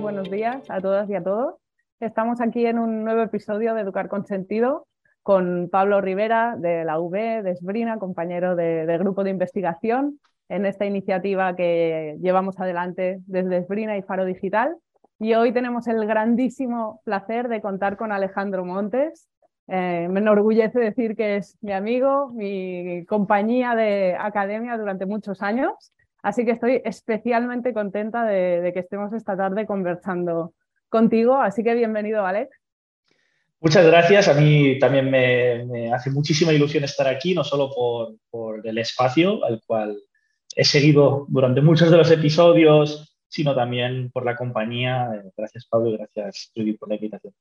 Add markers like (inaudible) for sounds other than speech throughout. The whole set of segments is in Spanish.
buenos días a todas y a todos. Estamos aquí en un nuevo episodio de Educar con Sentido con Pablo Rivera de la UB, de Esbrina, compañero del grupo de investigación en esta iniciativa que llevamos adelante desde Esbrina y Faro Digital. Y hoy tenemos el grandísimo placer de contar con Alejandro Montes. Eh, me enorgullece decir que es mi amigo, mi compañía de academia durante muchos años. Así que estoy especialmente contenta de, que estemos esta tarde conversando contigo. Así que bienvenido, Alex. Muchas gracias. A mí también me, hace muchísima ilusión estar aquí, no solo por, por, el espacio al cual he seguido durante muchos de los episodios, sino también por la compañía. Eh, gracias, Pablo, y gracias, Judy, por la invitación.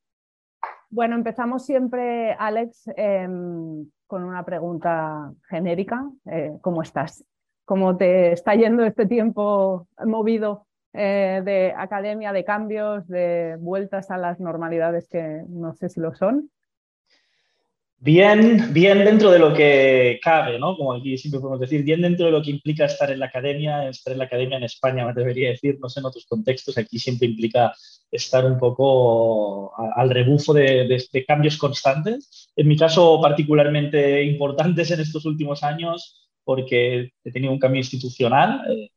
Bueno, empezamos siempre, Alex, em, con una pregunta genérica. Eh, ¿Cómo estás? ¿Cómo te está yendo este tiempo movido eh, de academia, de cambios, de vueltas a las normalidades que no sé si lo son? Bien, bien dentro de lo que cabe, ¿no? Como aquí siempre podemos decir, bien dentro de lo que implica estar en la academia, estar en la academia en España, me debería decir, no sé en otros contextos, aquí siempre implica estar un poco al rebufo de, cambios constantes. En mi caso, particularmente importantes en estos últimos años, porque he tenido un cambio institucional, eh,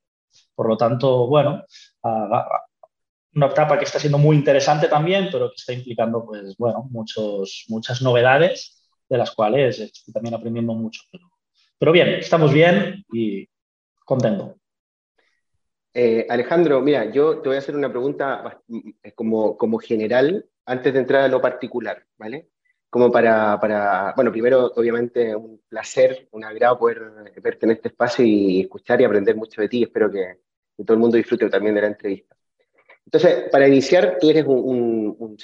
por lo tanto, bueno, una etapa que está siendo muy interesante también, pero que está implicando, pues, bueno, muchos, muchas novedades de las cuales estoy también aprendiendo mucho. Pero, bien, estamos bien y contento. Eh, Alejandro, mira, yo te voy a hacer una pregunta como, como general antes de entrar a lo particular, ¿vale? Como para, para, bueno, primero, obviamente, un placer, un agrado poder verte en este espacio y escuchar y aprender mucho de ti. Espero que, que todo el mundo disfrute también de la entrevista. Entonces, para iniciar, tú eres un, un,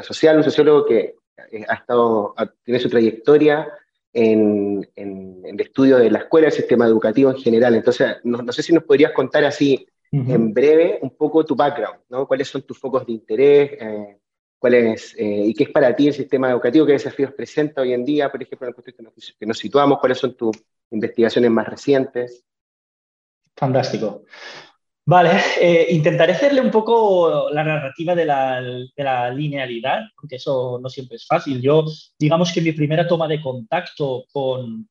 social, un sociólogo que eh, ha estado, tiene su trayectoria en, el estudio de la escuela, el sistema educativo en general. Entonces, no, sé si nos podrías contar así en breve un poco tu background, ¿no? ¿Cuáles son tus focos de interés? Eh, ¿cuál es, eh, ¿Y qué es para ti el sistema educativo? ¿Qué desafíos presenta hoy en día, por ejemplo, en el contexto que nos situamos? ¿Cuáles son tus investigaciones más recientes? Fantástico. Vale, eh, intentaré hacerle un poco la narrativa de la, linealidad, porque eso no siempre es fácil. Yo, digamos que mi primera toma de contacto con,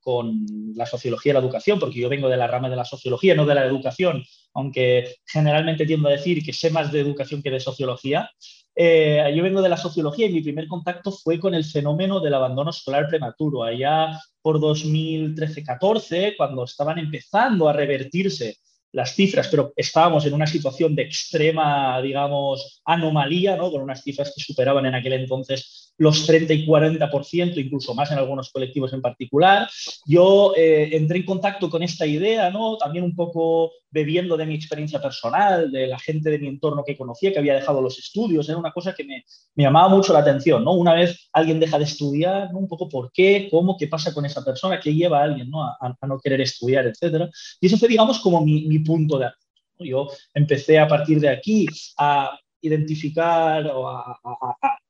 la sociología de la educación, porque yo vengo de la rama de la sociología, no de la educación, aunque generalmente tiendo a decir que sé más de educación que de sociología, eh, yo vengo de la sociología y mi primer contacto fue con el fenómeno del abandono escolar prematuro, allá por 2013-14, cuando estaban empezando a revertirse las cifras, pero estábamos en una situación de extrema, digamos, anomalía, ¿no? con unas cifras que superaban en aquel entonces los 30 y 40%, incluso más en algunos colectivos en particular. Yo eh, entré en contacto con esta idea, ¿no? también un poco bebiendo de mi experiencia personal, de la gente de mi entorno que conocía, que había dejado los estudios, era una cosa que me, me llamaba mucho la atención. ¿no? Una vez alguien deja de estudiar, ¿no? un poco por qué, cómo, qué pasa con esa persona, qué lleva a alguien ¿no? A, no querer estudiar, etc. Y eso fue, digamos, como mi, mi punto de yo empecé a partir de aquí a identificar o a,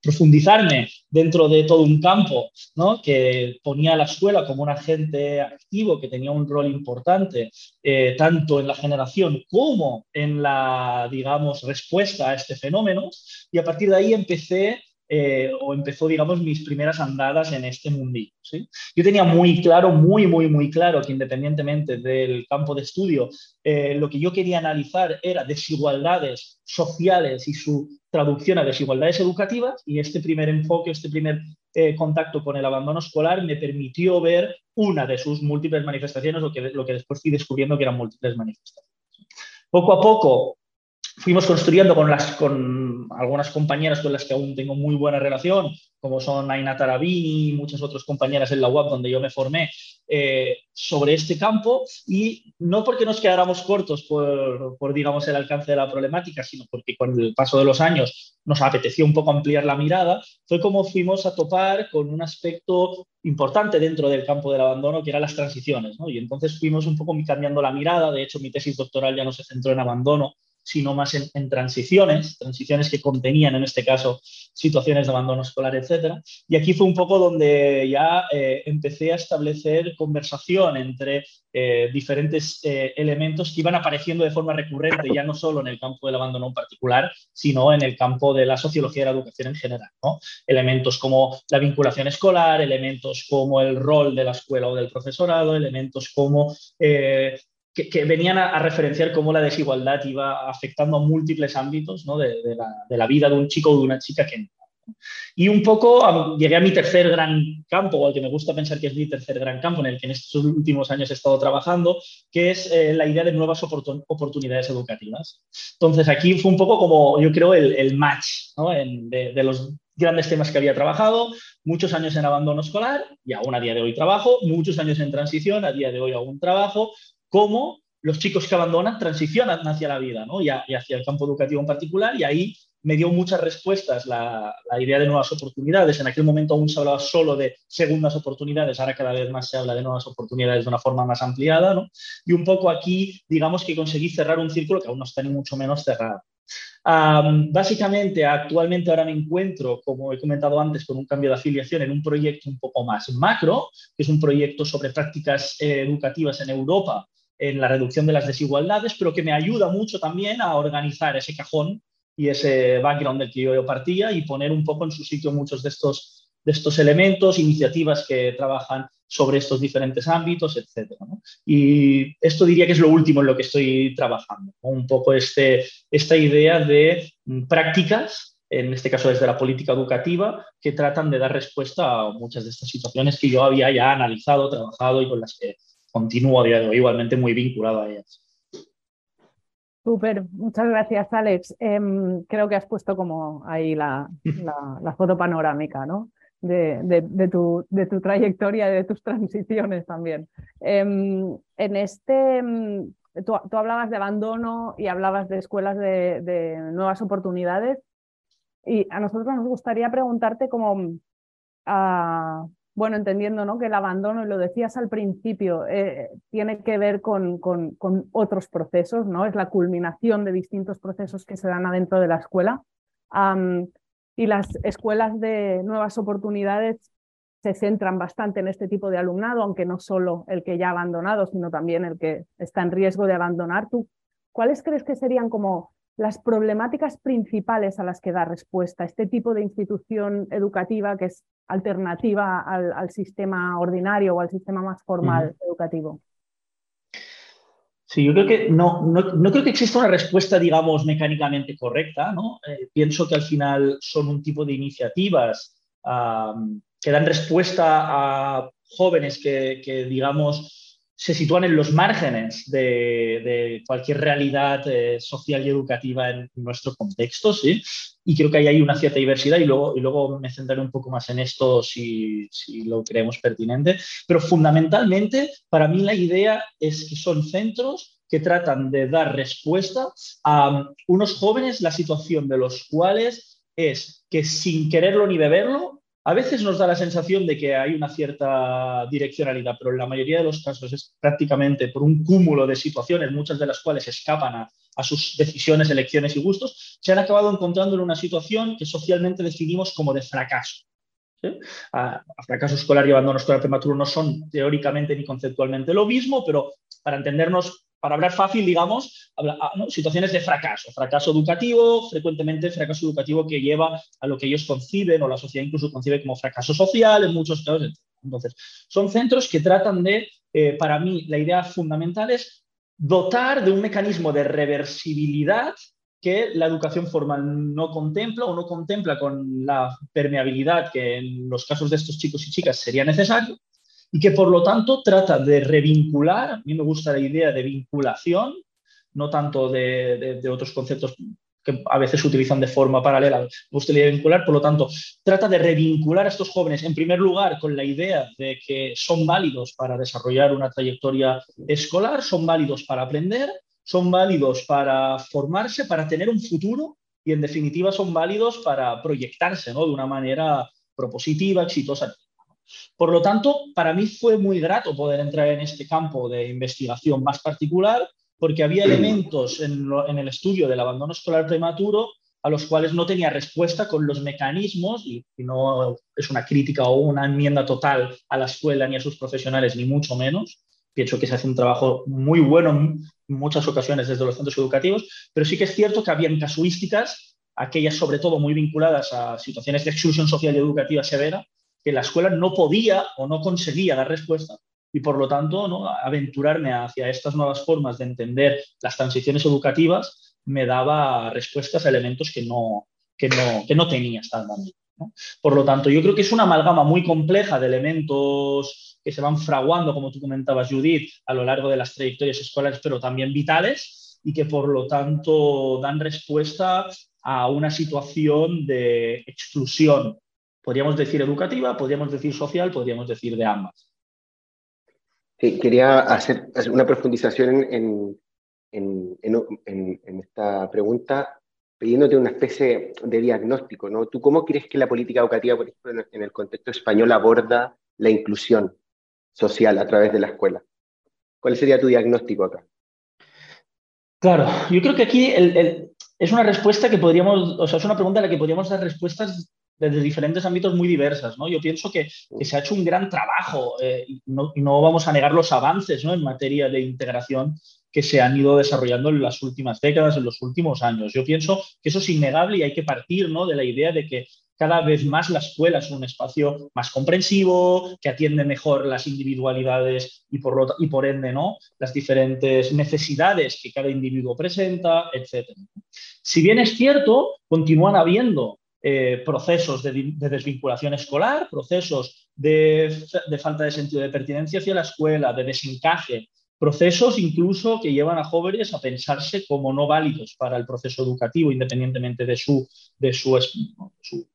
profundizarme dentro de todo un campo ¿no? que ponía a la escuela como un agente activo que tenía un rol importante eh, tanto en la generación como en la, digamos, respuesta a este fenómeno. Y a partir de ahí empecé eh, o empezó, digamos, mis primeras andadas en este mundillo. ¿sí? Yo tenía muy claro, muy, muy, muy claro que independientemente del campo de estudio, eh, lo que yo quería analizar era desigualdades sociales y su traducción a desigualdades educativas y este primer enfoque, este primer eh, contacto con el abandono escolar me permitió ver una de sus múltiples manifestaciones, lo que, lo que después fui descubriendo que eran múltiples manifestaciones. Poco a poco fuimos construyendo con, las, con algunas compañeras con las que aún tengo muy buena relación, como son Aina Tarabini y muchas otras compañeras en la UAP donde yo me formé, eh, sobre este campo y no porque nos quedáramos cortos por, por, digamos, el alcance de la problemática, sino porque con el paso de los años nos apeteció un poco ampliar la mirada, fue como fuimos a topar con un aspecto importante dentro del campo del abandono, que eran las transiciones. ¿no? Y entonces fuimos un poco cambiando la mirada, de hecho mi tesis doctoral ya no se centró en abandono, sino más en, transiciones, transiciones que contenían en este caso situaciones de abandono escolar, etc. Y aquí fue un poco donde ya eh, empecé a establecer conversación entre eh, diferentes eh, elementos que iban apareciendo de forma recurrente, ya no solo en el campo del abandono en particular, sino en el campo de la sociología de la educación en general. Elementos como la vinculación escolar, elementos como el rol de la escuela o del profesorado, elementos como que, venían a, referenciar cómo la desigualdad iba afectando a múltiples ámbitos de, la, vida de un chico o de una chica que y un poco llegué a mi tercer gran campo, al que me gusta pensar que es mi tercer gran campo, en el que en estos últimos años he estado trabajando, que es eh, la idea de nuevas oportunidades educativas. Entonces, aquí fue un poco como, yo creo, el, match de, de, los grandes temas que había trabajado, muchos años en abandono escolar y aún a día de hoy trabajo, muchos años en transición, a día de hoy aún trabajo, cómo los chicos que abandonan transicionan hacia la vida ¿no? y, hacia el campo educativo en particular y ahí me dio muchas respuestas la, idea de nuevas oportunidades. En aquel momento aún se hablaba solo de segundas oportunidades, ahora cada vez más se habla de nuevas oportunidades de una forma más ampliada. ¿no? Y un poco aquí, digamos que conseguí cerrar un círculo que aún no está ni mucho menos cerrado. básicamente, actualmente ahora me encuentro, como he comentado antes, con un cambio de afiliación en un proyecto un poco más macro, que es un proyecto sobre prácticas eh, educativas en Europa en la reducción de las desigualdades, pero que me ayuda mucho también a organizar ese cajón y ese background del que yo partía y poner un poco en su sitio muchos de estos, de estos elementos, iniciativas que trabajan sobre estos diferentes ámbitos, etc. Y esto diría que es lo último en lo que estoy trabajando, un poco este, esta idea de mm, prácticas, en este caso desde la política educativa, que tratan de dar respuesta a muchas de estas situaciones que yo había ya analizado, trabajado y con las que continúo a día de hoy igualmente muy vinculado a ellas. Súper, muchas gracias Alex. Em, creo que has puesto como ahí la, foto panorámica ¿no? de, tu, de, tu, trayectoria de tus transiciones también. Em, en este, em, tú, hablabas de abandono y hablabas de escuelas de, nuevas oportunidades y a nosotros nos gustaría preguntarte cómo... a bueno, entendiendo ¿no? que el abandono, y lo decías al principio, eh, tiene que ver con, con, otros procesos, ¿no? Es la culminación de distintos procesos que se dan adentro de la escuela. y las escuelas de nuevas oportunidades se centran bastante en este tipo de alumnado, aunque no solo el que ya ha abandonado, sino también el que está en riesgo de abandonar. ¿Tú cuáles crees que serían como las problemáticas principales a las que da respuesta este tipo de institución educativa que es alternativa al, sistema ordinario o al sistema más formal educativo? Sí, yo creo que no, no, creo que exista una respuesta, digamos, mecánicamente correcta. ¿no? Eh, pienso que al final son un tipo de iniciativas que dan respuesta a jóvenes que, que digamos, se sitúan en los márgenes de, cualquier realidad eh, social y educativa en nuestro contexto. Y creo que ahí hay una cierta diversidad y luego, me centraré un poco más en esto si lo creemos pertinente. Pero fundamentalmente, para mí la idea es que son centros que tratan de dar respuesta a unos jóvenes, la situación de los cuales es que sin quererlo ni beberlo, a veces nos da la sensación de que hay una cierta direccionalidad, pero en la mayoría de los casos es prácticamente por un cúmulo de situaciones, muchas de las cuales escapan a, sus decisiones, elecciones y gustos, se han acabado encontrando en una situación que socialmente definimos como de fracaso. A, fracaso escolar y abandono escolar prematuro no son teóricamente ni conceptualmente lo mismo, pero para entendernos para hablar fácil, digamos, ah, situaciones de fracaso, fracaso educativo, frecuentemente fracaso educativo que lleva a lo que ellos conciben o la sociedad incluso concibe como fracaso social en muchos casos. Entonces, son centros que tratan de, eh, para mí, la idea fundamental es dotar de un mecanismo de reversibilidad que la educación formal no contempla o no contempla con la permeabilidad que en los casos de estos chicos y chicas sería necesario y que por lo tanto trata de revincular, a mí me gusta la idea de vinculación, no tanto de, otros conceptos que a veces se utilizan de forma paralela, me gusta la idea de vincular, por lo tanto, trata de revincular a estos jóvenes, en primer lugar, con la idea de que son válidos para desarrollar una trayectoria escolar, son válidos para aprender, son válidos para formarse, para tener un futuro y, en definitiva, son válidos para proyectarse ¿no? de una manera propositiva, exitosa. Por lo tanto, para mí fue muy grato poder entrar en este campo de investigación más particular porque había elementos en, en el estudio del abandono escolar prematuro a los cuales no tenía respuesta con los mecanismos, y, no es una crítica o una enmienda total a la escuela ni a sus profesionales, ni mucho menos. Pienso que se hace un trabajo muy bueno en muchas ocasiones desde los centros educativos, pero sí que es cierto que habían casuísticas, aquellas sobre todo muy vinculadas a situaciones de exclusión social y educativa severa, que la escuela no podía o no conseguía dar respuesta y por lo tanto ¿no? aventurarme hacia estas nuevas formas de entender las transiciones educativas me daba respuestas a elementos que no, que no, que no tenía hasta el momento. Por lo tanto, yo creo que es una amalgama muy compleja de elementos que se van fraguando, como tú comentabas, Judith, a lo largo de las trayectorias escolares, pero también vitales, y que por lo tanto dan respuesta a una situación de exclusión, podríamos decir educativa, podríamos decir social, podríamos decir de ambas. quería hacer una profundización en, en, esta pregunta pidiéndote una especie de diagnóstico, ¿no? ¿Tú cómo crees que la política educativa, por ejemplo, en el contexto español aborda la inclusión social a través de la escuela? ¿Cuál sería tu diagnóstico acá? Claro, yo creo que aquí es una respuesta que podríamos, o sea, es una pregunta a la que podríamos dar respuestas desde diferentes ámbitos muy diversas. ¿no? Yo pienso que, se ha hecho un gran trabajo eh, y, no, vamos a negar los avances ¿no? en materia de integración que se han ido desarrollando en las últimas décadas, en los últimos años. Yo pienso que eso es innegable y hay que partir ¿no? de la idea de que cada vez más la escuela es un espacio más comprensivo, que atiende mejor las individualidades y por, y por ende ¿no? las diferentes necesidades que cada individuo presenta, etc. Si bien es cierto, continúan habiendo eh, procesos de, desvinculación escolar, procesos de, falta de sentido de pertinencia hacia la escuela, de desencaje procesos incluso que llevan a jóvenes a pensarse como no válidos para el proceso educativo, independientemente de su, su,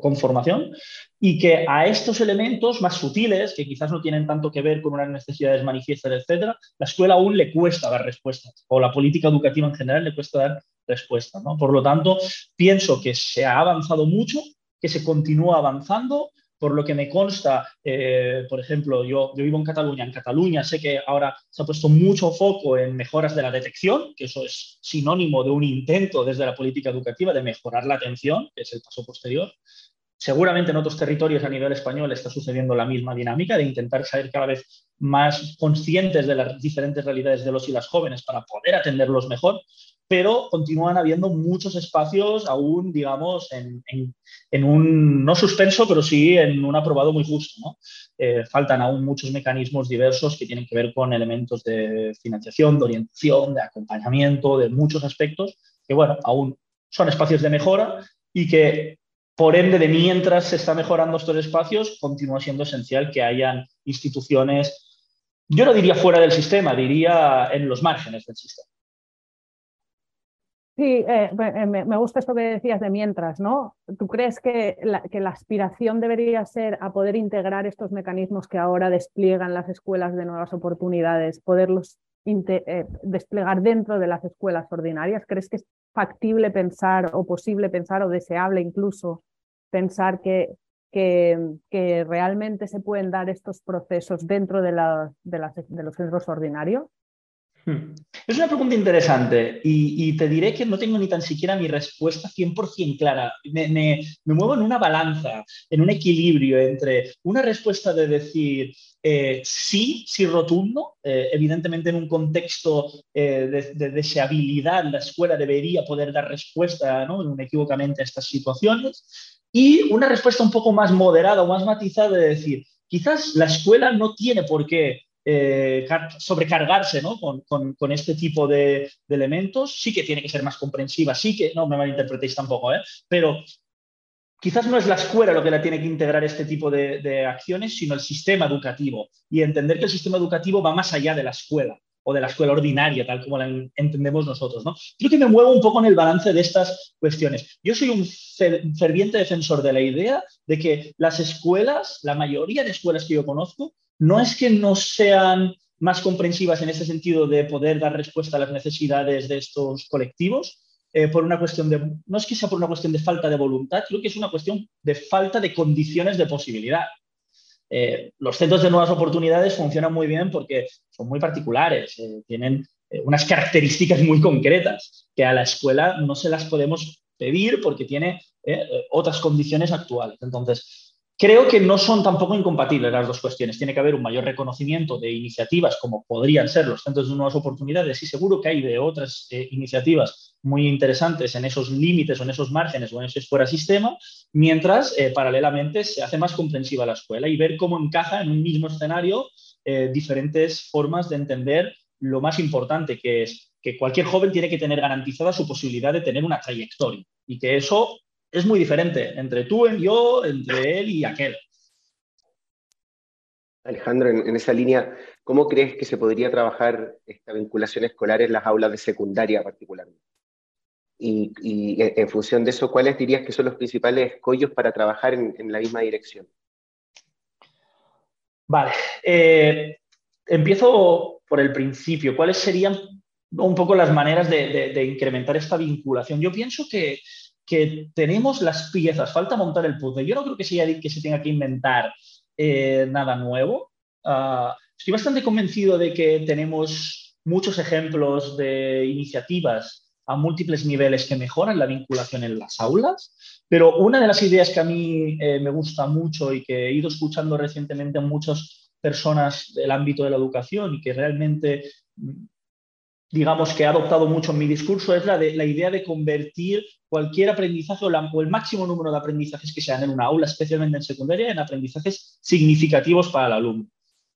conformación, y que a estos elementos más sutiles, que quizás no tienen tanto que ver con unas necesidades manifiestas, etcétera, la escuela aún le cuesta dar respuestas, o la política educativa en general le cuesta dar respuesta. ¿no? Por lo tanto, pienso que se ha avanzado mucho, que se continúa avanzando, por lo que me consta, eh, por ejemplo, yo, yo, vivo en Cataluña. En Cataluña sé que ahora se ha puesto mucho foco en mejoras de la detección, que eso es sinónimo de un intento desde la política educativa de mejorar la atención, que es el paso posterior. Seguramente en otros territorios a nivel español está sucediendo la misma dinámica de intentar ser cada vez más conscientes de las diferentes realidades de los y las jóvenes para poder atenderlos mejor, pero continúan habiendo muchos espacios aún, digamos, en, un, no suspenso, pero sí en un aprobado muy justo. Eh, faltan aún muchos mecanismos diversos que tienen que ver con elementos de financiación, de orientación, de acompañamiento, de muchos aspectos, que, bueno, aún son espacios de mejora y que, por ende, de mientras se está mejorando estos espacios, continúa siendo esencial que hayan instituciones, yo no diría fuera del sistema, diría en los márgenes del sistema. Sí, eh, eh, me, gusta esto que decías de mientras, ¿no? ¿Tú crees que la, aspiración debería ser a poder integrar estos mecanismos que ahora despliegan las escuelas de nuevas oportunidades, poderlos eh, desplegar dentro de las escuelas ordinarias? ¿Crees que es factible pensar o posible pensar o deseable incluso pensar que, que, que realmente se pueden dar estos procesos dentro de, la, de, las, de los centros ordinarios? Hmm. Es una pregunta interesante y, te diré que no tengo ni tan siquiera mi respuesta 100% clara. Me, muevo en una balanza, en un equilibrio entre una respuesta de decir eh, sí, sí rotundo, eh, evidentemente en un contexto eh, de, deseabilidad la escuela debería poder dar respuesta ¿no? inequívocamente a estas situaciones, y una respuesta un poco más moderada o más matizada de decir, quizás la escuela no tiene por qué eh, sobrecargarse ¿no? con, este tipo de, elementos. Sí que tiene que ser más comprensiva, sí que, no me malinterpretéis tampoco, ¿eh? pero quizás no es la escuela lo que la tiene que integrar este tipo de, acciones, sino el sistema educativo y entender que el sistema educativo va más allá de la escuela o de la escuela ordinaria, tal como la entendemos nosotros. ¿no? Creo que me muevo un poco en el balance de estas cuestiones. Yo soy un ferviente defensor de la idea de que las escuelas, la mayoría de escuelas que yo conozco, no es que no sean más comprensivas en ese sentido de poder dar respuesta a las necesidades de estos colectivos, eh, por una cuestión de, no es que sea por una cuestión de falta de voluntad, creo que es una cuestión de falta de condiciones de posibilidad. Eh, los centros de nuevas oportunidades funcionan muy bien porque son muy particulares, eh, tienen unas características muy concretas que a la escuela no se las podemos pedir porque tiene otras condiciones actuales. Entonces, Creo que no son tampoco incompatibles las dos cuestiones. Tiene que haber un mayor reconocimiento de iniciativas como podrían ser los centros de nuevas oportunidades y seguro que hay de otras eh, iniciativas muy interesantes en esos límites o en esos márgenes o en ese fuera sistema, mientras eh, paralelamente se hace más comprensiva la escuela y ver cómo encaja en un mismo escenario eh, diferentes formas de entender lo más importante que es que cualquier joven tiene que tener garantizada su posibilidad de tener una trayectoria y que eso es muy diferente entre tú y yo, entre él y aquel. Alejandro, en, esa línea, ¿cómo crees que se podría trabajar esta vinculación escolar en las aulas de secundaria particularmente? Y, en función de eso, ¿cuáles dirías que son los principales escollos para trabajar en, la misma dirección? Vale, eh, empiezo por el principio. ¿Cuáles serían un poco las maneras de incrementar esta vinculación? Yo pienso que, que tenemos las piezas, falta montar el puzzle. Yo no creo que se, que se tenga que inventar eh, nada nuevo. Ah, estoy bastante convencido de que tenemos muchos ejemplos de iniciativas a múltiples niveles que mejoran la vinculación en las aulas, pero una de las ideas que a mí eh, me gusta mucho y que he ido escuchando recientemente en muchas personas del ámbito de la educación y que realmente digamos, que he adoptado mucho en mi discurso es la, de, la idea de convertir cualquier aprendizaje o, el máximo número de aprendizajes que sean en una aula, especialmente en secundaria, en aprendizajes significativos para el alumno.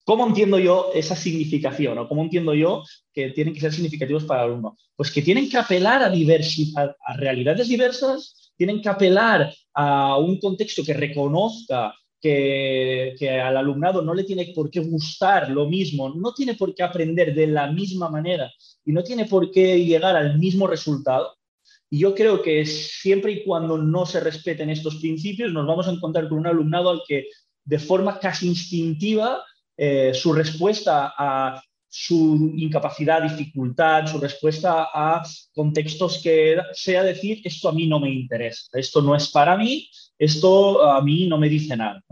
¿Cómo entiendo yo esa significación o cómo entiendo yo que tienen que ser significativos para el alumno? Pues que tienen que apelar a, a realidades diversas, tienen que apelar a un contexto que reconozca que, al alumnado no le tiene por qué gustar lo mismo, no tiene por qué aprender de la misma manera y no tiene por qué llegar al mismo resultado. Y yo creo que siempre y cuando no se respeten estos principios, nos vamos a encontrar con un alumnado al que de forma casi instintiva eh, su respuesta a su incapacidad, dificultad, su respuesta a contextos que sea decir, esto a mí no me interesa, esto no es para mí, esto a mí no me dice nada.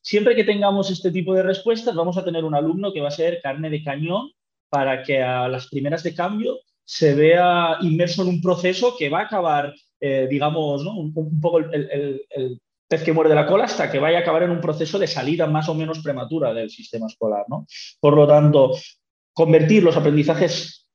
Siempre que tengamos este tipo de respuestas, vamos a tener un alumno que va a ser carne de cañón para que a las primeras de cambio se vea inmerso en un proceso que va a acabar, eh, digamos, un, poco el, pez que muerde la cola hasta que vaya a acabar en un proceso de salida más o menos prematura del sistema escolar. ¿no? Por lo tanto, convertir los aprendizajes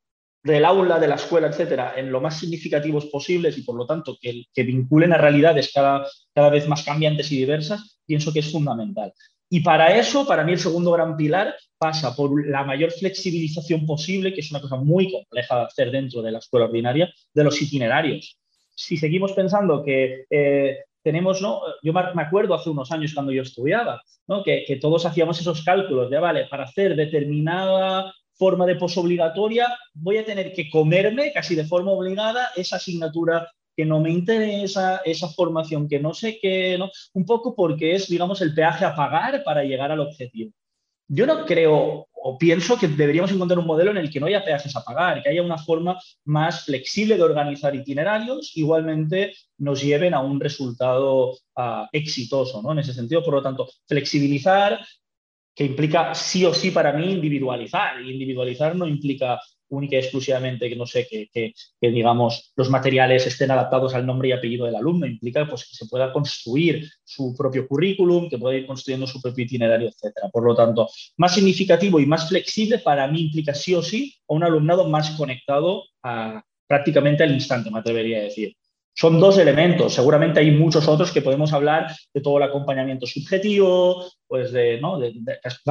del aula, de la escuela, etcétera, en lo más significativos posibles y por lo tanto que, vinculen a realidades cada, cada vez más cambiantes y diversas, pienso que es fundamental. Y para eso, para mí el segundo gran pilar pasa por la mayor flexibilización posible, que es una cosa muy compleja de hacer dentro de la escuela ordinaria, de los itinerarios. Si seguimos pensando que eh, tenemos, ¿no? Yo me acuerdo hace unos años cuando yo estudiaba, ¿no? que, que todos hacíamos esos cálculos de, vale, para hacer determinada forma de posobligatoria, voy a tener que comerme casi de forma obligada esa asignatura que no me interesa, esa formación que no sé qué, ¿no? un poco porque es, digamos, el peaje a pagar para llegar al objetivo. Yo no creo o pienso que deberíamos encontrar un modelo en el que no haya peajes a pagar, que haya una forma más flexible de organizar itinerarios, igualmente nos lleven a un resultado ah, exitoso, ¿no? En ese sentido, por lo tanto, flexibilizar, que implica sí o sí para mí individualizar. Individualizar no implica única y exclusivamente que no sé, que, digamos los materiales estén adaptados al nombre y apellido del alumno, implica pues, que se pueda construir su propio currículum, que pueda ir construyendo su propio itinerario, etcétera. Por lo tanto, más significativo y más flexible para mí implica sí o sí a un alumnado más conectado a, prácticamente al instante, me atrevería a decir. Son dos elementos, seguramente hay muchos otros que podemos hablar de todo el acompañamiento subjetivo, pues de, ¿no?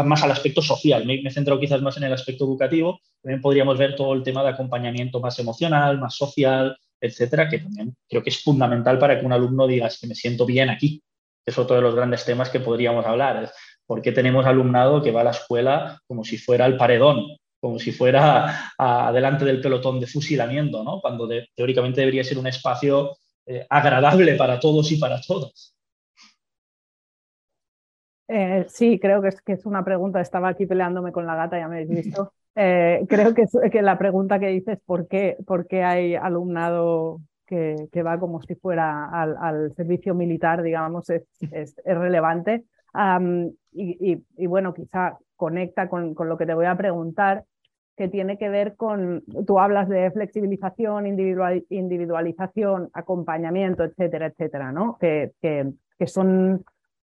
más al aspecto social. Me, me, he centrado quizás más en el aspecto educativo. También podríamos ver todo el tema de acompañamiento más emocional, más social, etcétera, que también creo que es fundamental para que un alumno diga que me siento bien aquí. Es otro de los grandes temas que podríamos hablar. ¿Por qué tenemos alumnado que va a la escuela como si fuera el paredón? Como si fuera adelante del pelotón de fusilamiento, ¿no? cuando teóricamente debería ser un espacio eh, agradable para todos y para todas. Eh, sí, creo que es, que es una pregunta. Estaba aquí peleándome con la gata, ya me habéis visto. Eh, creo que, que, la pregunta que dices, ¿por qué, por qué hay alumnado que, que, va como si fuera al, servicio militar, digamos, es, es, relevante? y, y, bueno, quizá conecta con, con, lo que te voy a preguntar, que tiene que ver con, tú hablas de flexibilización, individualización, acompañamiento, etcétera, etcétera, ¿no? Que, que, son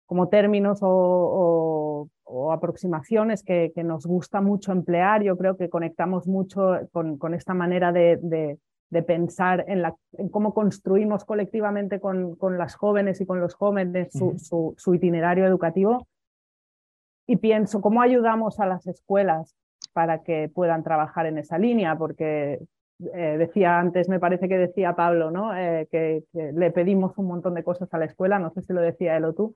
como términos o, aproximaciones que, nos gusta mucho emplear. Yo creo que conectamos mucho con, con esta manera de, de, pensar en, la, en, cómo construimos colectivamente con, con, las jóvenes y con los jóvenes su, su, su itinerario educativo. Y pienso, ¿cómo ayudamos a las escuelas para que puedan trabajar en esa línea, porque eh, decía antes, me parece que decía Pablo, ¿no? Eh, que, le pedimos un montón de cosas a la escuela, no sé si lo decía él o tú,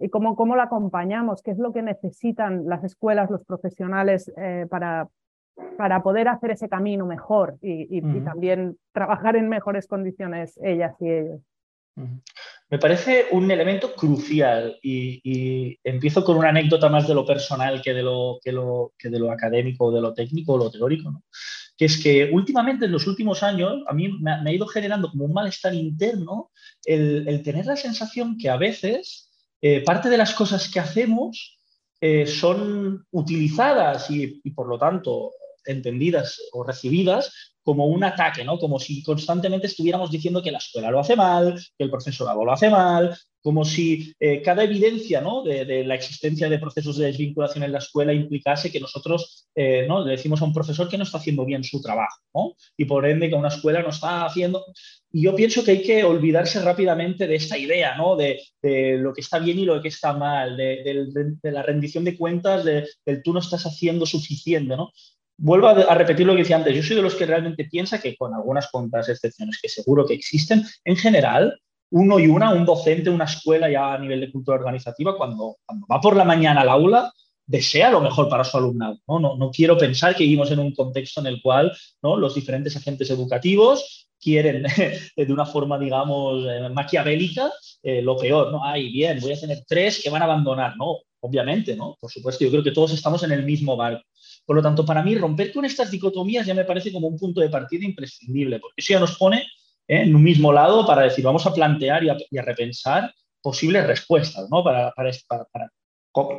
y cómo, cómo la acompañamos, qué es lo que necesitan las escuelas, los profesionales eh, para, para poder hacer ese camino mejor y, también trabajar en mejores condiciones ellas y ellos. Me parece un elemento crucial y, empiezo con una anécdota más de lo personal que de lo, que lo, de lo académico, de lo técnico o lo teórico, que es que últimamente, en los últimos años, a mí me, ha ido generando como un malestar interno el, tener la sensación que a veces eh, parte de las cosas que hacemos eh, son utilizadas y, por lo tanto entendidas o recibidas como un ataque, ¿no? Como si constantemente estuviéramos diciendo que la escuela lo hace mal, que el profesorado lo hace mal, como si eh, cada evidencia ¿no? de, la existencia de procesos de desvinculación en la escuela implicase que nosotros eh, ¿no? le decimos a un profesor que no está haciendo bien su trabajo, ¿no? y por ende que una escuela no está haciendo. Y yo pienso que hay que olvidarse rápidamente de esta idea, ¿no? de, lo que está bien y lo que está mal, de, la rendición de cuentas, del tú no estás haciendo suficiente. ¿no? Vuelvo a, repetir lo que decía antes, yo soy de los que realmente piensa que con algunas cuantas excepciones que seguro que existen, en general, uno y una, un docente, una escuela ya a nivel de cultura organizativa, cuando, cuando va por la mañana al aula, desea lo mejor para su alumnado. ¿no? No, no quiero pensar que vivimos en un contexto en el cual ¿no? los diferentes agentes educativos quieren (laughs) de una forma, digamos, eh, maquiavélica eh, lo peor. ¿no? Ay, bien, voy a tener tres que van a abandonar. No, obviamente, ¿no? Por supuesto, yo creo que todos estamos en el mismo barco. Por lo tanto, para mí, romper con estas dicotomías ya me parece como un punto de partida imprescindible, porque eso ya nos pone ¿eh? en un mismo lado para decir, vamos a plantear y a, repensar posibles respuestas ¿no? para,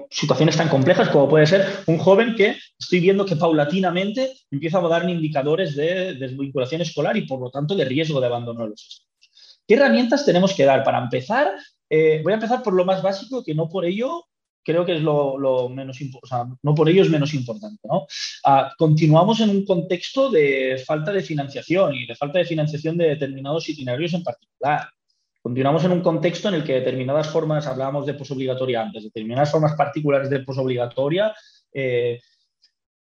situaciones tan complejas como puede ser un joven que estoy viendo que paulatinamente empieza a darme indicadores de desvinculación escolar y por lo tanto de riesgo de abandono de los estudios. ¿Qué herramientas tenemos que dar? Para empezar, eh, voy a empezar por lo más básico, que no por ello creo que es lo, menos importante, no por ello es menos importante. ¿no? Ah, continuamos en un contexto de falta de financiación y de falta de financiación de determinados itinerarios en particular. Continuamos en un contexto en el que determinadas formas, hablábamos de posobligatoria antes, determinadas formas particulares de posobligatoria, eh,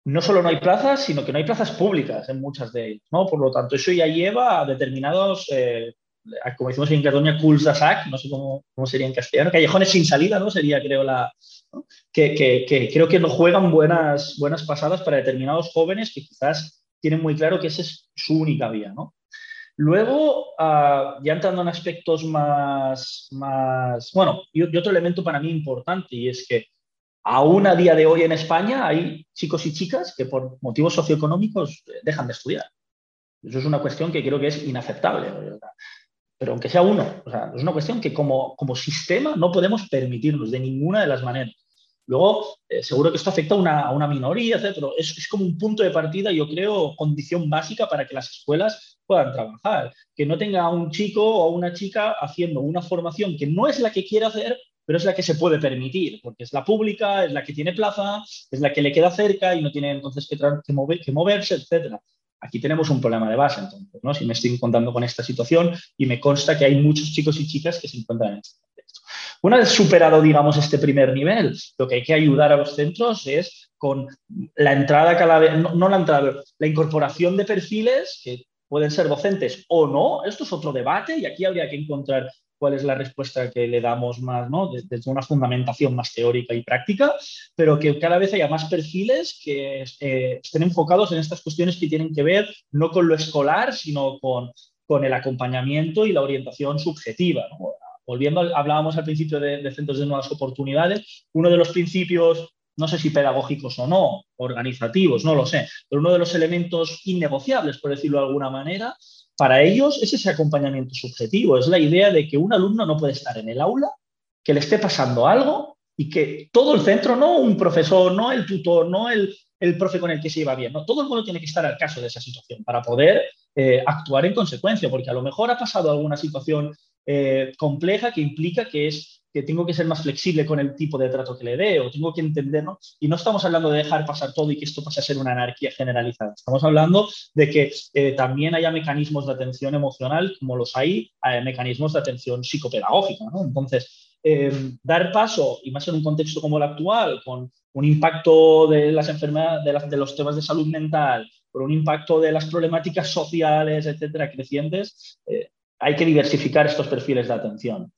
no solo no hay plazas, sino que no hay plazas públicas en muchas de ellas. ¿no? Por lo tanto, eso ya lleva a determinados eh, como decimos en Cataluña, culs sac, no sé cómo, cómo, sería en castellano, callejones sin salida, ¿no? Sería, creo, la... Que, creo que no juegan buenas, buenas pasadas para determinados jóvenes que quizás tienen muy claro que esa es su única vía, ¿no? Luego, uh, ya entrando en aspectos más, más bueno, y, y, otro elemento para mí importante, y es que aún a día de hoy en España hay chicos y chicas que por motivos socioeconómicos dejan de estudiar. Eso es una cuestión que creo que es inaceptable pero aunque sea uno, es una cuestión que como, como sistema no podemos permitirnos de ninguna de las maneras. Luego, eh, seguro que esto afecta a una, a una minoría, pero es, como un punto de partida, yo creo, condición básica para que las escuelas puedan trabajar. Que no tenga un chico o una chica haciendo una formación que no es la que quiere hacer, pero es la que se puede permitir, porque es la pública, es la que tiene plaza, es la que le queda cerca y no tiene entonces que, que, que moverse, etc. Aquí tenemos un problema de base, entonces, ¿no? Si me estoy encontrando con esta situación y me consta que hay muchos chicos y chicas que se encuentran en este contexto. Una vez superado, digamos, este primer nivel, lo que hay que ayudar a los centros es con la entrada cada vez, no, no la entrada, la incorporación de perfiles que pueden ser docentes o no. Esto es otro debate y aquí habría que encontrar cuál es la respuesta que le damos más, ¿no? desde una fundamentación más teórica y práctica, pero que cada vez haya más perfiles que eh, estén enfocados en estas cuestiones que tienen que ver no con lo escolar, sino con, con el acompañamiento y la orientación subjetiva. Volviendo, hablábamos al principio de, de centros de nuevas oportunidades, uno de los principios no sé si pedagógicos o no, organizativos, no lo sé, pero uno de los elementos innegociables, por decirlo de alguna manera, para ellos es ese acompañamiento subjetivo, es la idea de que un alumno no puede estar en el aula, que le esté pasando algo y que todo el centro, no un profesor, no el tutor, no el, el profe con el que se lleva bien. ¿no? Todo el mundo tiene que estar al caso de esa situación para poder eh, actuar en consecuencia, porque a lo mejor ha pasado alguna situación eh, compleja que implica que es que tengo que ser más flexible con el tipo de trato que le dé o tengo que entenderlo. Y no estamos hablando de dejar pasar todo y que esto pase a ser una anarquía generalizada. Estamos hablando de que eh, también haya mecanismos de atención emocional como los hay, mecanismos de atención psicopedagógica. Entonces, em, dar paso, y más en un contexto como el actual, con un impacto de las enfermedades, de, los temas de salud mental, por un impacto de las problemáticas sociales, etcétera, crecientes, eh, hay que diversificar estos perfiles de atención.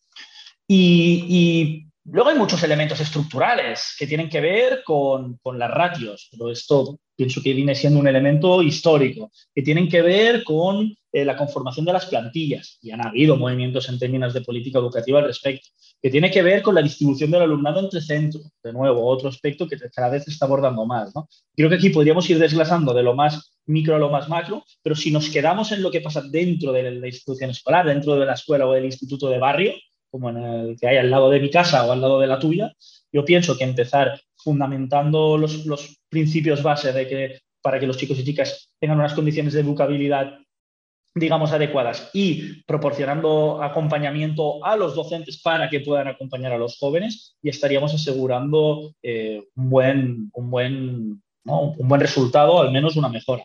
Y, luego hay muchos elementos estructurales que tienen que ver con, las ratios, pero esto pienso que viene siendo un elemento histórico, que tienen que ver con eh, la conformación de las plantillas, y han habido movimientos en términos de política educativa al respecto, que tiene que ver con la distribución del alumnado entre centros, de nuevo, otro aspecto que cada vez se está abordando más. Creo que aquí podríamos ir desglasando de lo más micro a lo más macro, pero si nos quedamos en lo que pasa dentro de la institución escolar, dentro de la escuela o del instituto de barrio, como en el que hay al lado de mi casa o al lado de la tuya, yo pienso que empezar fundamentando los, los principios base de que para que los chicos y chicas tengan unas condiciones de educabilidad digamos, adecuadas y proporcionando acompañamiento a los docentes para que puedan acompañar a los jóvenes y estaríamos asegurando eh, un, buen, un, buen, un buen resultado, al menos una mejora.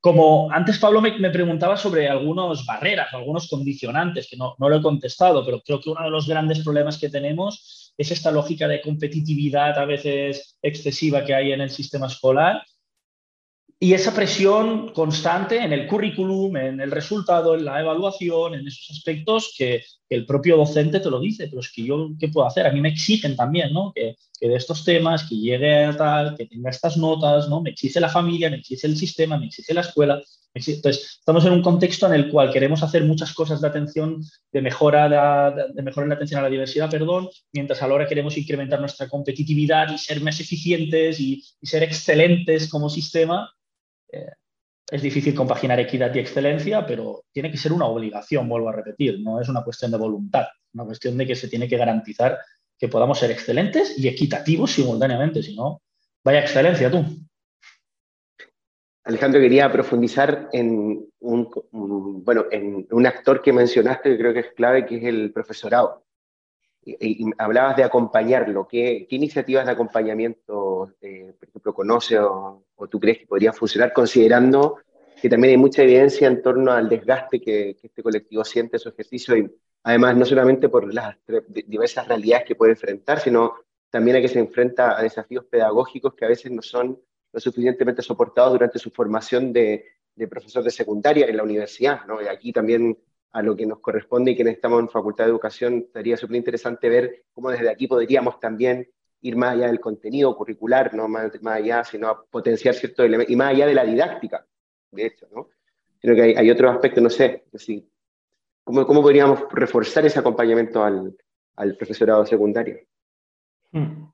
Como antes Pablo me, preguntaba sobre algunas barreras, algunos condicionantes, que no, no, lo he contestado, pero creo que uno de los grandes problemas que tenemos es esta lógica de competitividad a veces excesiva que hay en el sistema escolar y esa presión constante en el currículum, en el resultado, en la evaluación, en esos aspectos que, el propio docente te lo dice, pero es que yo, ¿qué puedo hacer? A mí me exigen también, ¿no? Que, de estos temas, que llegue a tal, que tenga estas notas, ¿no? Me exige la familia, me exige el sistema, me exige la escuela. Entonces, estamos en un contexto en el cual queremos hacer muchas cosas de atención, de mejora, de, de mejora en la atención a la diversidad, perdón, mientras a la hora queremos incrementar nuestra competitividad y ser más eficientes y, y ser excelentes como sistema, eh, es difícil compaginar equidad y excelencia, pero tiene que ser una obligación, vuelvo a repetir, no es una cuestión de voluntad, es una cuestión de que se tiene que garantizar que podamos ser excelentes y equitativos simultáneamente, si no, vaya excelencia tú. Alejandro, quería profundizar en un, bueno, en un actor que mencionaste que creo que es clave, que es el profesorado. Y, hablabas de acompañarlo. ¿Qué, iniciativas de acompañamiento, eh, por ejemplo, conoce o, tú crees que podrían funcionar, considerando que también hay mucha evidencia en torno al desgaste que, este colectivo siente en su ejercicio y además no solamente por las diversas realidades que puede enfrentar, sino también a que se enfrenta a desafíos pedagógicos que a veces no son lo suficientemente soportados durante su formación de, de profesor de secundaria en la universidad. ¿no? Y aquí también a lo que nos corresponde y quienes estamos en Facultad de Educación, estaría súper interesante ver cómo desde aquí podríamos también ir más allá del contenido curricular, no más, allá, sino potenciar ciertos elementos, y más allá de la didáctica, de hecho, ¿no? Creo que hay, otros aspectos, no sé, así, ¿cómo, ¿cómo, podríamos reforzar ese acompañamiento al, al profesorado secundario? Hmm.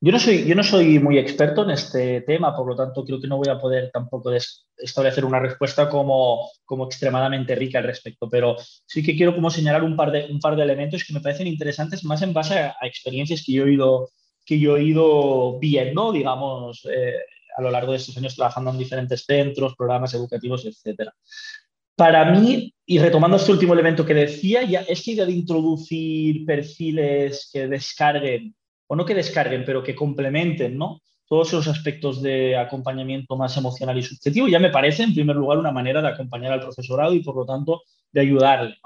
Yo no, soy, yo no soy muy experto en este tema, por lo tanto creo que no voy a poder tampoco establecer una respuesta como, como extremadamente rica al respecto, pero sí que quiero como señalar un par de, un par de elementos que me parecen interesantes más en base a, experiencias que yo he ido, que yo he ido viendo, digamos, eh, a lo largo de estos años trabajando en diferentes centros, programas educativos, etc. Para mí, y retomando este último elemento que decía, ya esta idea de introducir perfiles que descarguen o no que descarguen, pero que complementen, ¿no? Todos esos aspectos de acompañamiento más emocional y subjetivo ya me parece, en primer lugar, una manera de acompañar al profesorado y, por lo tanto, de ayudarle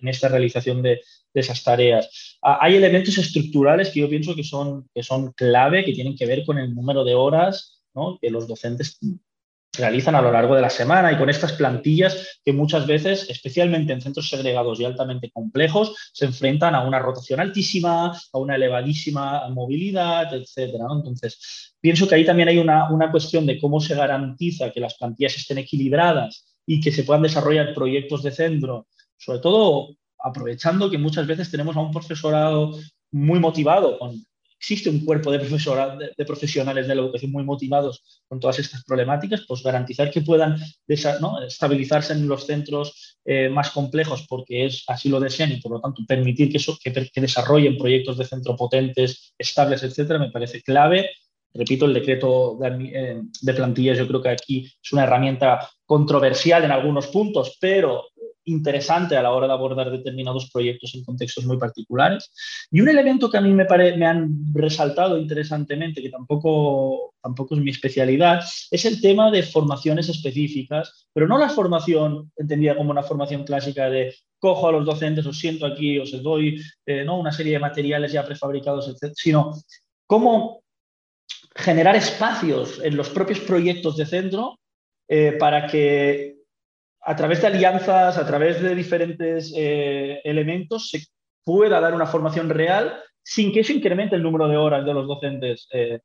en esta realización de, esas tareas. Hay elementos estructurales que yo pienso que son, que son clave, que tienen que ver con el número de horas que los docentes realizan a lo largo de la semana y con estas plantillas que muchas veces, especialmente en centros segregados y altamente complejos, se enfrentan a una rotación altísima, a una elevadísima movilidad, etc. Entonces, pienso que ahí también hay una, una cuestión de cómo se garantiza que las plantillas estén equilibradas y que se puedan desarrollar proyectos de centro, sobre todo aprovechando que muchas veces tenemos a un profesorado muy motivado con existe un cuerpo de, de, profesionales de la educación muy motivados con todas estas problemáticas, pues garantizar que puedan estabilizarse en los centros eh, más complejos porque es, así lo desean y por lo tanto permitir que, que, desarrollen proyectos de centro potentes, estables, etcétera, me parece clave. Repito, el decreto de, de plantillas yo creo que aquí es una herramienta controversial en algunos puntos, pero interesante a la hora de abordar determinados proyectos en contextos muy particulares. Y un elemento que a mí me, me han resaltado interesantemente, que tampoco, tampoco es mi especialidad, es el tema de formaciones específicas, pero no la formación entendida como una formación clásica de cojo a los docentes, os siento aquí, os doy eh, ¿no? una serie de materiales ya prefabricados, etc., sino cómo generar espacios en los propios proyectos de centro eh, para que a través de alianzas, a través de diferentes eh, elementos, se pueda dar una formación real sin que eso incremente el número de horas de los docentes eh,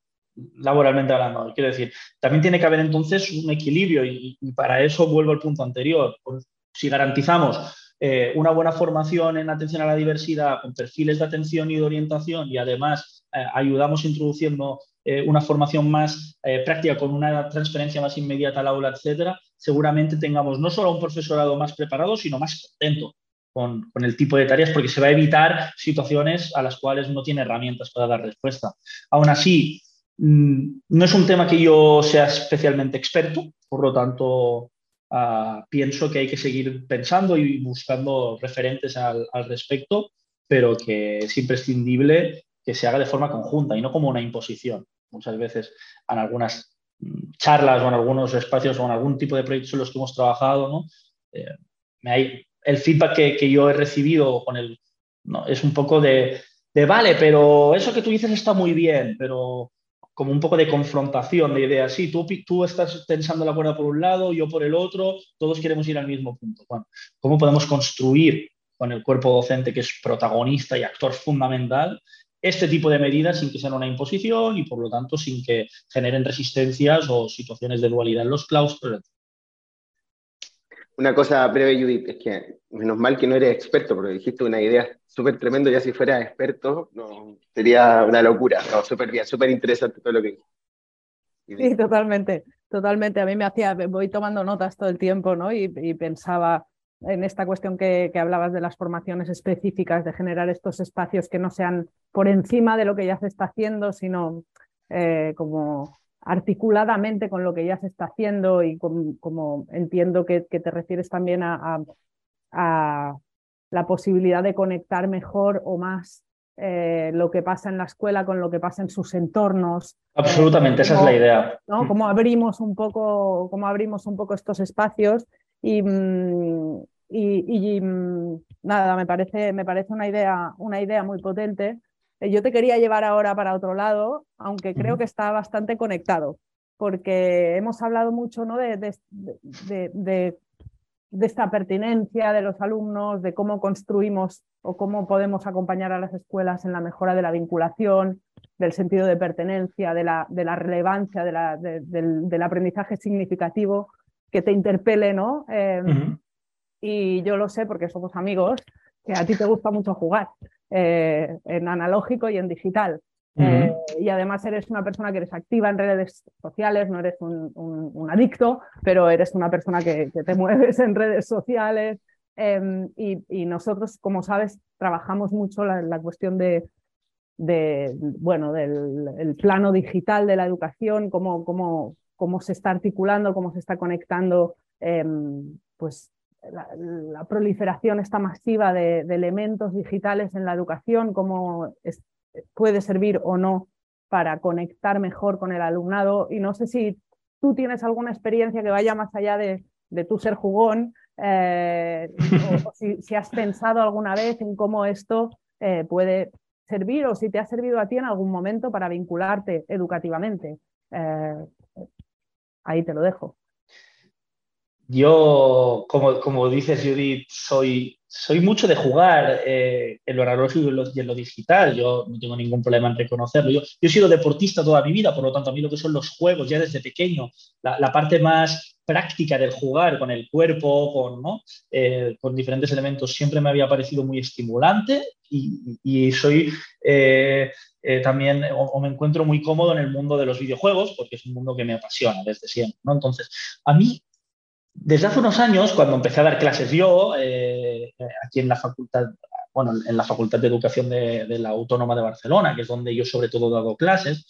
laboralmente hablando. Quiero decir, también tiene que haber entonces un equilibrio y, para eso vuelvo al punto anterior. Pues, si garantizamos eh, una buena formación en atención a la diversidad con perfiles de atención y de orientación y además ayudamos introduciendo una formación más práctica con una transferencia más inmediata al aula, etcétera, seguramente tengamos no solo un profesorado más preparado, sino más contento con, el tipo de tareas, porque se va a evitar situaciones a las cuales no tiene herramientas para dar respuesta. Aún así, mm, no es un tema que yo sea especialmente experto, por lo tanto, ah, pienso que hay que seguir pensando y buscando referentes al respecto, pero que es imprescindible que se haga de forma conjunta y no como una imposición. Muchas veces en algunas charlas o en algunos espacios o en algún tipo de proyectos en los que hemos trabajado, ¿no? Eh, hay, el feedback que, yo he recibido con el, ¿no? es un poco de, de, vale, pero eso que tú dices está muy bien, pero como un poco de confrontación de ideas. Sí, tú, tú estás pensando la cuerda por un lado, yo por el otro, todos queremos ir al mismo punto. Bueno, ¿cómo podemos construir con el cuerpo docente que es protagonista y actor fundamental este tipo de medidas sin que sean una imposición y por lo tanto sin que generen resistencias o situaciones de dualidad en los claustros. Una cosa breve, Judith, es que menos mal que no eres experto, porque dijiste una idea súper tremenda, ya si fuera experto no, sería una locura. No, súper bien, súper interesante todo lo que Sí, totalmente, totalmente. A mí me hacía, voy tomando notas todo el tiempo, ¿no? Y, y pensaba, en esta cuestión que, hablabas de las formaciones específicas, de generar estos espacios que no sean por encima de lo que ya se está haciendo, sino eh, como articuladamente con lo que ya se está haciendo y como entiendo que, te refieres también a, la posibilidad de conectar mejor o más eh, lo que pasa en la escuela con lo que pasa en sus entornos. Absolutamente, esa es la idea. ¿no? Cómo abrimos un poco, cómo abrimos un poco estos espacios y, mm, y, mm, nada, me parece, me parece una, idea, una idea muy potente. Eh, yo te quería llevar ahora para otro lado, aunque creo que está bastante conectado, porque hemos hablado mucho ¿no? de, de, de, esta pertinencia de los alumnos, de cómo construimos o cómo podemos acompañar a las escuelas en la mejora de la vinculación, del sentido de pertenencia, de la, de la relevancia del, aprendizaje significativo que te interpele, ¿no? Em, y yo lo sé porque somos amigos, que a ti te gusta mucho jugar eh, en analógico y en digital. Eh, y además eres una persona que eres activa en redes sociales, no eres un, adicto, pero eres una persona que, te (laughs) mueves en redes sociales. Em, y, nosotros, como sabes, trabajamos mucho la, la cuestión de, de, bueno, del plano digital de la educación, cómo, cómo, cómo se está articulando, cómo se está conectando em, pues, la, proliferación esta masiva de, elementos digitales en la educación, cómo puede servir o no para conectar mejor con el alumnado. Y no sé si tú tienes alguna experiencia que vaya más allá de, de tu ser jugón, eh, o, si, has pensado alguna vez en cómo esto eh, puede servir o si te ha servido a ti en algún momento para vincularte educativamente. Eh, ahí te lo dejo. Yo, como, como dices, Judith, soy, soy mucho de jugar eh, en lo analógico y en lo, digital. Yo no tengo ningún problema en reconocerlo. Yo, he sido deportista toda mi vida, por lo tanto, a mí lo que son los juegos, ya desde pequeño, la, parte más práctica del jugar con el cuerpo, con. Eh, con diferentes elementos, siempre me había parecido muy estimulante y, soy eh, también, o, me encuentro muy cómodo en el mundo de los videojuegos, porque es un mundo que me apasiona desde siempre. ¿no? Entonces, a mí desde hace unos años, cuando empecé a dar clases yo, eh, aquí en la facultad, bueno, en la Facultad de Educación de, la Autónoma de Barcelona, que es donde yo sobre todo he dado clases,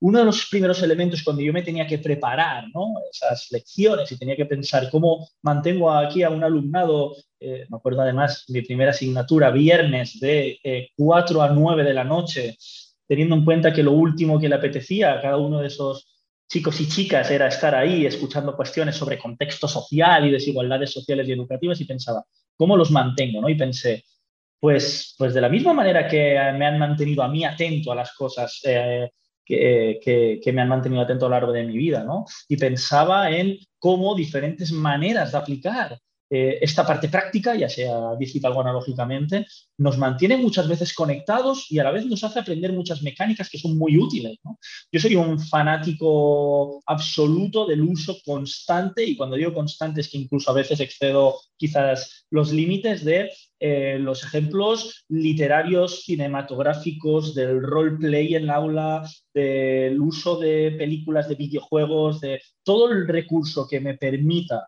uno de los primeros elementos cuando yo me tenía que preparar esas lecciones y tenía que pensar cómo mantengo aquí a un alumnado, eh, me acuerdo además mi primera asignatura, viernes de 4 a 9 de la noche, teniendo en cuenta que lo último que le apetecía a cada uno de esos chicos y chicas era estar ahí escuchando cuestiones sobre contexto social y desigualdades sociales y educativas y pensaba, ¿cómo los mantengo? ¿no? Y pensé, pues, pues de la misma manera que me han mantenido a mí atento a las cosas eh, que, que, me han mantenido atento a lo largo de mi vida, ¿no? Y pensaba en cómo diferentes maneras de aplicar eh, esta parte práctica, ya sea digital o analógicamente, nos mantiene muchas veces conectados y a la vez nos hace aprender muchas mecánicas que son muy útiles. Yo soy un fanático absoluto del uso constante y cuando digo constante es que incluso a veces excedo quizás los límites de eh, los ejemplos literarios, cinematográficos, del roleplay en el aula, del uso de películas, de videojuegos, de todo el recurso que me permita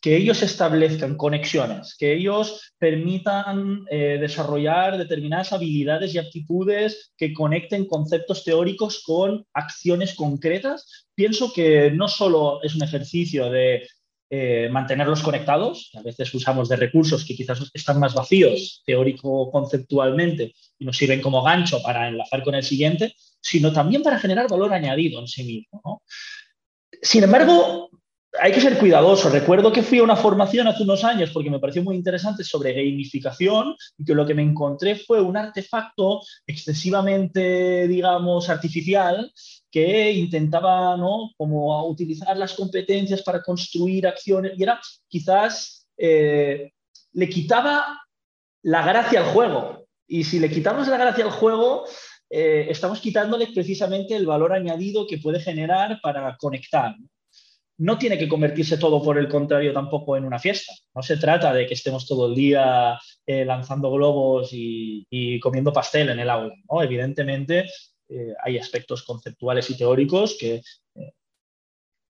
que ellos establezcan conexiones, que ellos permitan eh, desarrollar determinadas habilidades y aptitudes que conecten conceptos teóricos con acciones concretas, pienso que no solo es un ejercicio de eh, mantenerlos conectados, a veces usamos de recursos que quizás están más vacíos teórico-conceptualmente y nos sirven como gancho para enlazar con el siguiente, sino también para generar valor añadido en sí mismo. Sin embargo, hay que ser cuidadoso. Recuerdo que fui a una formación hace unos años porque me pareció muy interesante sobre gamificación y que lo que me encontré fue un artefacto excesivamente, digamos, artificial que intentaba, ¿no? Como utilizar las competencias para construir acciones y era quizás eh, le quitaba la gracia al juego. Y si le quitamos la gracia al juego, eh, estamos quitándole precisamente el valor añadido que puede generar para conectar no tiene que convertirse todo, por el contrario, tampoco en una fiesta. No se trata de que estemos todo el día eh, lanzando globos y, comiendo pastel en el aula. Evidentemente, eh, hay aspectos conceptuales y teóricos que eh,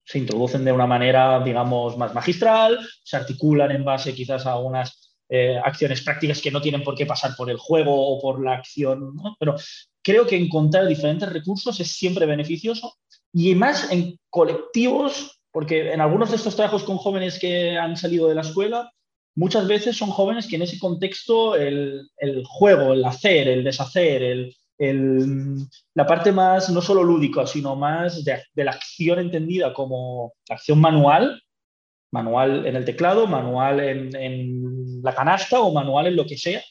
se introducen de una manera, digamos, más magistral, se articulan en base quizás a unas acciones prácticas que no tienen por qué pasar por el juego o por la acción, pero creo que encontrar diferentes recursos es siempre beneficioso y más en colectivos porque en algunos de estos trabajos con jóvenes que han salido de la escuela, muchas veces son jóvenes que en ese contexto el, juego, el hacer, el deshacer, la parte más no solo lúdica, sino más de, la acción entendida como acción manual, manual en el teclado, manual en, la canasta o manual en lo que sea,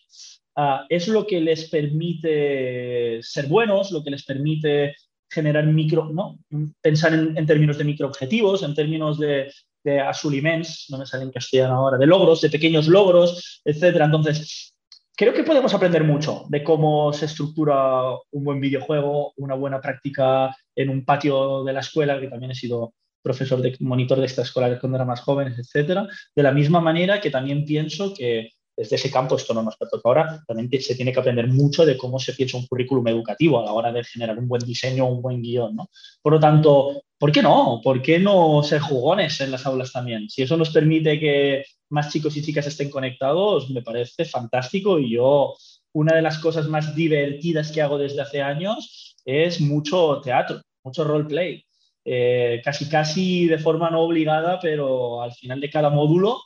ah, es lo que les permite ser buenos, lo que les permite generar micro, ¿no? Pensar en, términos de microobjetivos, en términos de, de asuliments, no me sale en castellano ahora, de logros, de pequeños logros, etcétera. Entonces, creo que podemos aprender mucho de cómo se estructura un buen videojuego, una buena práctica en un patio de la escuela, que también he sido profesor de monitor de extraescolares cuando era más jóvenes, etcétera. De la misma manera que también pienso que desde ese campo esto no nos toca ahora, también se tiene que aprender mucho de cómo se piensa un currículum educativo a la hora de generar un buen diseño, un buen guion, ¿no? Por lo tanto, ¿por qué no? ¿Por qué no ser jugones en las aulas también? Si eso nos permite que más chicos y chicas estén conectados, me parece fantástico y yo, una de las cosas más divertidas que hago desde hace años es mucho teatro, mucho roleplay. Eh, casi casi de forma no obligada, pero al final de cada módulo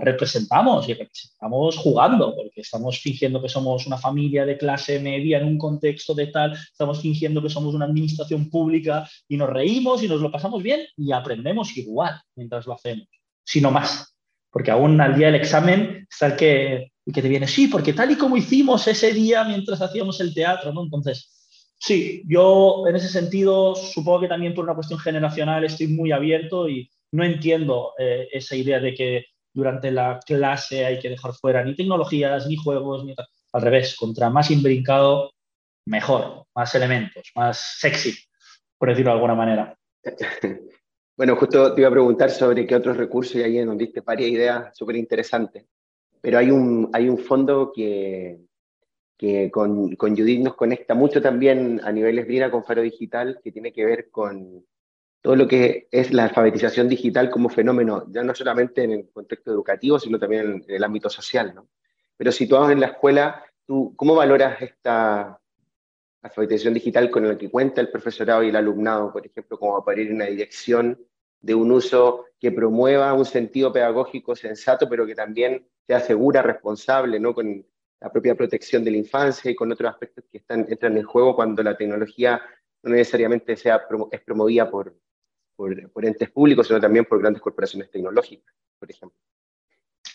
representamos y representamos jugando, porque estamos fingiendo que somos una familia de clase media en un contexto de tal, estamos fingiendo que somos una administración pública y nos reímos y nos lo pasamos bien y aprendemos igual mientras lo hacemos, sino más, porque aún al día del examen está el que, que te viene, sí, porque tal y como hicimos ese día mientras hacíamos el teatro, ¿no? Entonces, sí, yo en ese sentido supongo que también por una cuestión generacional estoy muy abierto y no entiendo eh, esa idea de que durante la clase hay que dejar fuera ni tecnologías, ni juegos, ni al revés, contra más imbrincado, mejor, más elementos, más sexy, por decirlo de alguna manera. (laughs) Bueno, justo te iba a preguntar sobre qué otros recursos y ahí nos diste varias ideas súper interesantes, pero hay un, hay un fondo que, que con, con Judith nos conecta mucho también a nivel esbrina con Faro Digital, que tiene que ver con, todo lo que es la alfabetización digital como fenómeno, ya no solamente en el contexto educativo, sino también en el ámbito social. ¿no? Pero situados en la escuela, ¿tú cómo valoras esta alfabetización digital con el que cuenta el profesorado y el alumnado, por ejemplo, como para ir en una dirección de un uso que promueva un sentido pedagógico sensato, pero que también sea segura, responsable, ¿no? con la propia protección de la infancia y con otros aspectos que entran en juego cuando la tecnología no necesariamente sea, es promovida por, por, por entes públicos, sino también por grandes corporaciones tecnológicas, por ejemplo.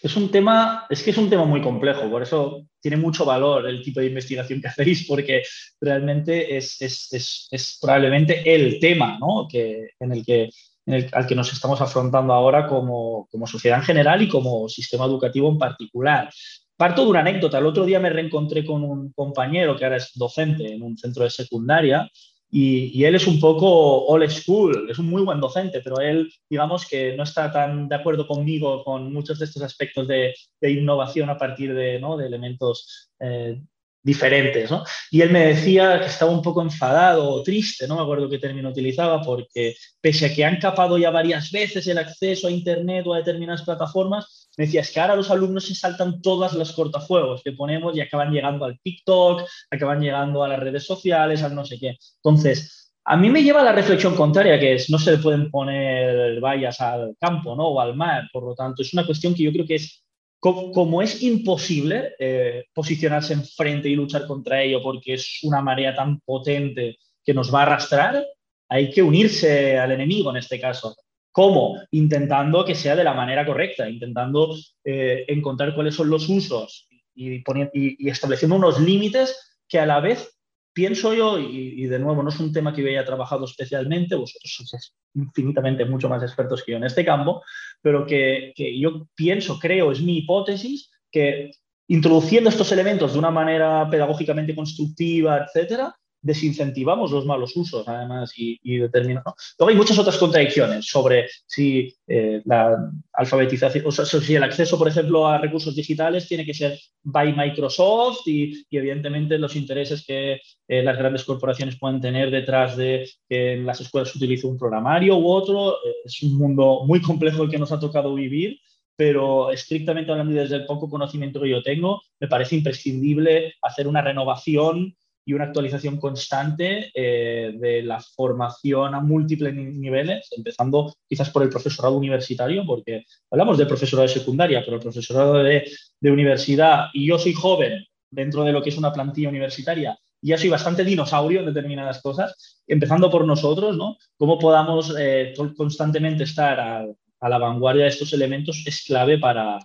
Es un tema, es que es un tema muy complejo, por eso tiene mucho valor el tipo de investigación que (laughs) hacéis, porque realmente es, es, es, probablemente el tema ¿no? que, en el que, en el, al que nos estamos afrontando ahora como, como sociedad en general y como sistema educativo en particular. Parto de una anécdota. El otro día me reencontré con un compañero que ahora es docente en un centro de secundaria y, él es un poco old school, es un muy buen docente, pero él, digamos que no está tan de acuerdo conmigo con muchos de estos aspectos de, innovación a partir de, ¿no? de elementos eh, diferentes. ¿no? Y él me decía que estaba un poco enfadado o triste, no me acuerdo qué término utilizaba, porque pese a que han capado ya varias veces el acceso a Internet o a determinadas plataformas, me decía, es que ahora los alumnos se saltan todas las cortafuegos que ponemos y acaban llegando al TikTok, acaban llegando a las redes sociales, al no sé qué. Entonces, a mí me lleva a la reflexión contraria, que es no se le pueden poner vallas al campo ¿no? o al mar, por lo tanto, es una cuestión que yo creo que es como, es imposible eh, posicionarse enfrente y luchar contra ello porque es una marea tan potente que nos va a arrastrar, hay que unirse al enemigo en este caso. ¿Cómo? Intentando que sea de la manera correcta, intentando eh, encontrar cuáles son los usos y, y, estableciendo unos límites que a la vez pienso yo, y, de nuevo no es un tema que yo haya trabajado especialmente, vosotros sois infinitamente mucho más expertos que yo en este campo, pero que, que yo pienso, creo, es mi hipótesis, que introduciendo estos elementos de una manera pedagógicamente constructiva, etcétera, desincentivamos los malos usos, además, y, y determinamos. Luego hay muchas otras contradicciones sobre si eh, la alfabetización, o sea, si el acceso, por ejemplo, a recursos digitales tiene que ser by Microsoft y, evidentemente los intereses que eh, las grandes corporaciones pueden tener detrás de que en las escuelas se utilice un programario u otro. Eh, es un mundo muy complejo el que nos ha tocado vivir pero estrictamente hablando y desde el poco conocimiento que yo tengo, me parece imprescindible hacer una renovación y una actualización constante eh, de la formación a múltiples niveles, empezando quizás por el profesorado universitario, porque hablamos del profesorado de secundaria, pero el profesorado de, de universidad, y yo soy joven dentro de lo que es una plantilla universitaria, ya soy bastante dinosaurio en determinadas cosas, empezando por nosotros, ¿no? Cómo podamos eh, constantemente estar a, a, la vanguardia de estos elementos es clave para,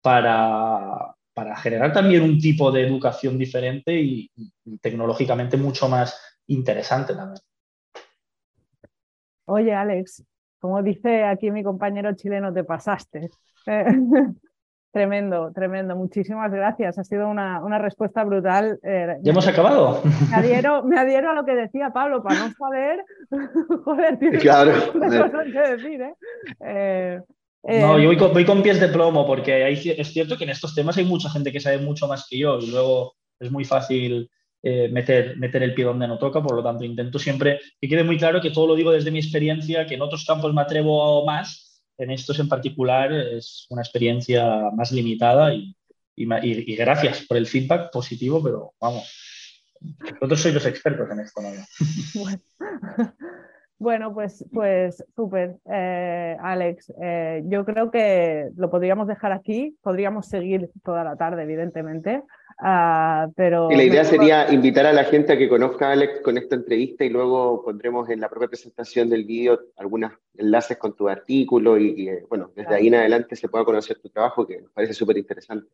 para, para generar también un tipo de educación diferente y, tecnológicamente mucho más interesante también. Oye, Alex, como dice aquí mi compañero chileno, te pasaste. (laughs) tremendo, tremendo. Muchísimas gracias. Ha sido una, respuesta brutal. Eh, ¿Ya hemos acabado? Me adhiero, a lo que decía Pablo, para no saber. (laughs) Joder, tío, claro. (laughs) que decir, ¿eh? eh no, yo voy con, pies de plomo porque es cierto que en estos temas hay mucha gente que sabe mucho más que yo y luego es muy fácil eh, meter, meter el pie donde no toca, por lo tanto intento siempre que quede muy claro que todo lo digo desde mi experiencia, que en otros campos me atrevo más, en estos en particular es una experiencia más limitada y, y, gracias por el feedback positivo, pero vamos, vosotros sois los expertos en esto. ¿no? (laughs) Bueno, pues, pues súper, eh, Alex. Eh, yo creo que lo podríamos dejar aquí, podríamos seguir toda la tarde, evidentemente. Uh, pero y la idea sería invitar a la gente a que conozca a Alex con esta entrevista y luego pondremos en la propia presentación del vídeo algunos enlaces con tu artículo y, eh, bueno, desde ahí en adelante se pueda conocer tu trabajo, que nos parece súper interesante.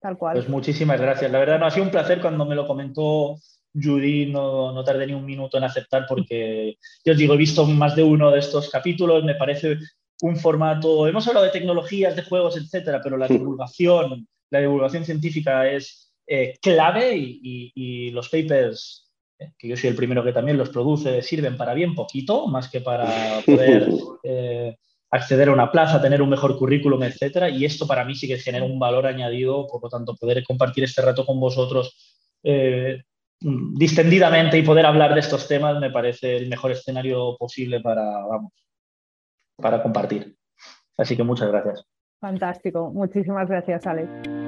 Tal cual. Pues muchísimas gracias. La verdad, no ha sido un placer cuando me lo comentó Judy no, no tardé ni un minuto en aceptar porque, yo os digo, he visto más de uno de estos capítulos, me parece un formato, hemos hablado de tecnologías, de juegos, etcétera, pero la divulgación, la divulgación científica es eh, clave y, los papers, eh, que yo soy el primero que también los produce, sirven para bien poquito, más que para poder (laughs) eh, acceder a una plaza, tener un mejor currículum, etcétera, y esto para mí sí que genera un valor añadido, por lo tanto, poder compartir este rato con vosotros distendidamente y poder hablar de estos temas me parece el mejor escenario posible para, vamos, para compartir. Así que muchas gracias. Fantástico. Muchísimas gracias, Alex.